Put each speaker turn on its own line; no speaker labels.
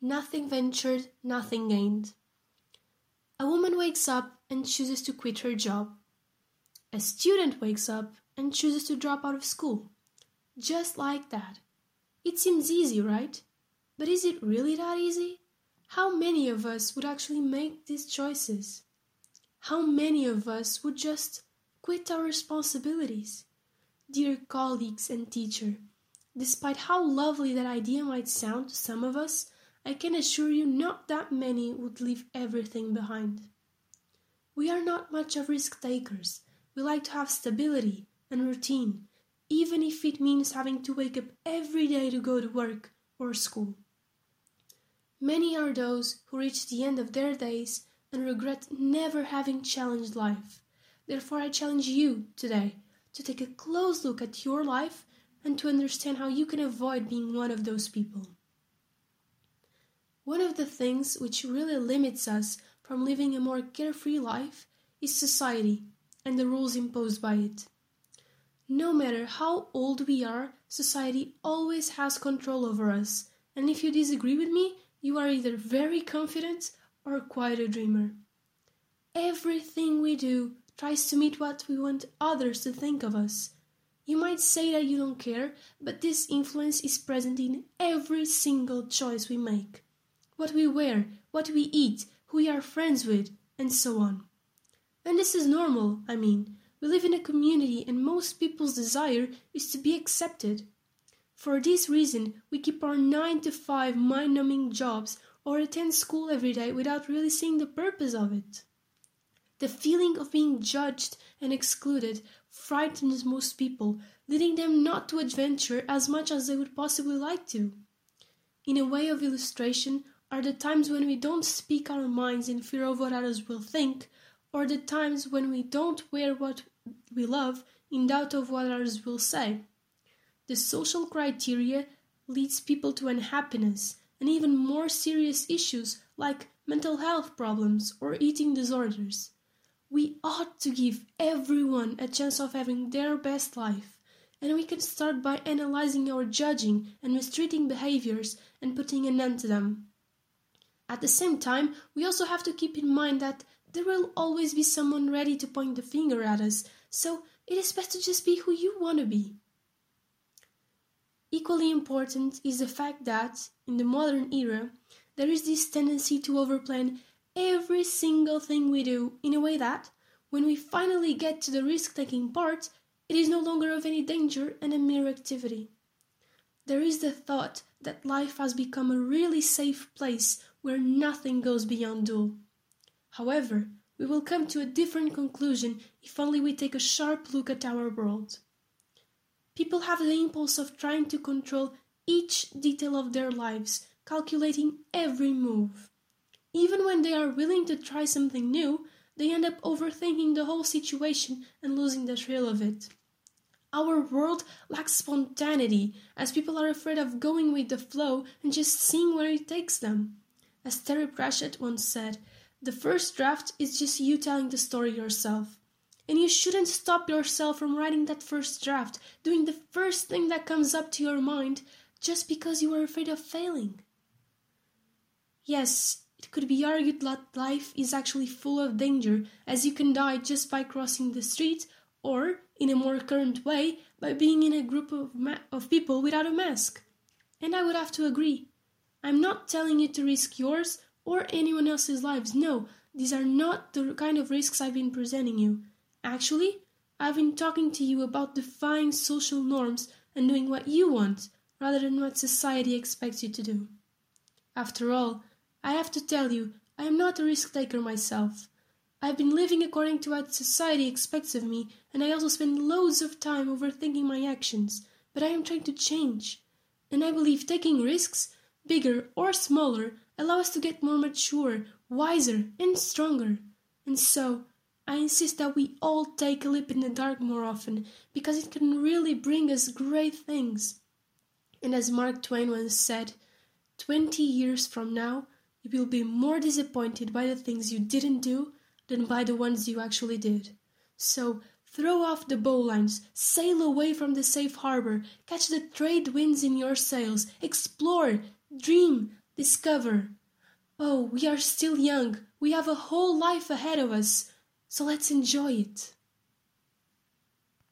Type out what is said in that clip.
nothing ventured, nothing gained. A woman wakes up and chooses to quit her job. A student wakes up and chooses to drop out of school. Just like that. It seems easy, right? But is it really that easy? How many of us would actually make these choices? How many of us would just quit our responsibilities? Dear colleagues and teacher, despite how lovely that idea might sound to some of us, I can assure you not that many would leave everything behind. We are not much of risk takers. We like to have stability and routine, even if it means having to wake up every day to go to work or school. Many are those who reach the end of their days and regret never having challenged life. Therefore, I challenge you today to take a close look at your life and to understand how you can avoid being one of those people. One of the things which really limits us from living a more carefree life is society and the rules imposed by it. No matter how old we are, society always has control over us, and if you disagree with me, you are either very confident or quite a dreamer. Everything we do tries to meet what we want others to think of us. You might say that you don't care, but this influence is present in every single choice we make what we wear, what we eat, who we are friends with, and so on. And this is normal, I mean. We live in a community, and most people's desire is to be accepted. For this reason, we keep our 9 to 5 mind numbing jobs or attend school every day without really seeing the purpose of it. The feeling of being judged and excluded frightens most people, leading them not to adventure as much as they would possibly like to. In a way of illustration, are the times when we don't speak our minds in fear of what others will think, or the times when we don't wear what we love in doubt of what others will say. The social criteria leads people to unhappiness and even more serious issues like mental health problems or eating disorders. We ought to give everyone a chance of having their best life, and we can start by analyzing our judging and mistreating behaviors and putting an end to them. At the same time, we also have to keep in mind that there will always be someone ready to point the finger at us, so it is best to just be who you want to be. Equally important is the fact that, in the modern era, there is this tendency to overplan every single thing we do in a way that, when we finally get to the risk taking part, it is no longer of any danger and a mere activity. There is the thought that life has become a really safe place where nothing goes beyond duel. However, we will come to a different conclusion if only we take a sharp look at our world. People have the impulse of trying to control each detail of their lives, calculating every move. Even when they are willing to try something new, they end up overthinking the whole situation and losing the thrill of it. Our world lacks spontaneity, as people are afraid of going with the flow and just seeing where it takes them. As Terry Pratchett once said, the first draft is just you telling the story yourself. And you shouldn't stop yourself from writing that first draft, doing the first thing that comes up to your mind, just because you are afraid of failing. Yes, it could be argued that life is actually full of danger, as you can die just by crossing the street, or, in a more current way, by being in a group of, ma- of people without a mask. And I would have to agree. I'm not telling you to risk yours or anyone else's lives. No, these are not the kind of risks I've been presenting you. Actually, I've been talking to you about defying social norms and doing what you want rather than what society expects you to do. After all, I have to tell you, I am not a risk taker myself. I've been living according to what society expects of me, and I also spend loads of time overthinking my actions, but I am trying to change. And I believe taking risks bigger or smaller, allow us to get more mature, wiser, and stronger. And so, I insist that we all take a leap in the dark more often, because it can really bring us great things. And as Mark Twain once said, twenty years from now, you will be more disappointed by the things you didn't do than by the ones you actually did. So, Throw off the bowlines, sail away from the safe harbor, catch the trade winds in your sails, explore, Dream. discover. Oh, we are still young, we have a whole life ahead of us, so let's enjoy it.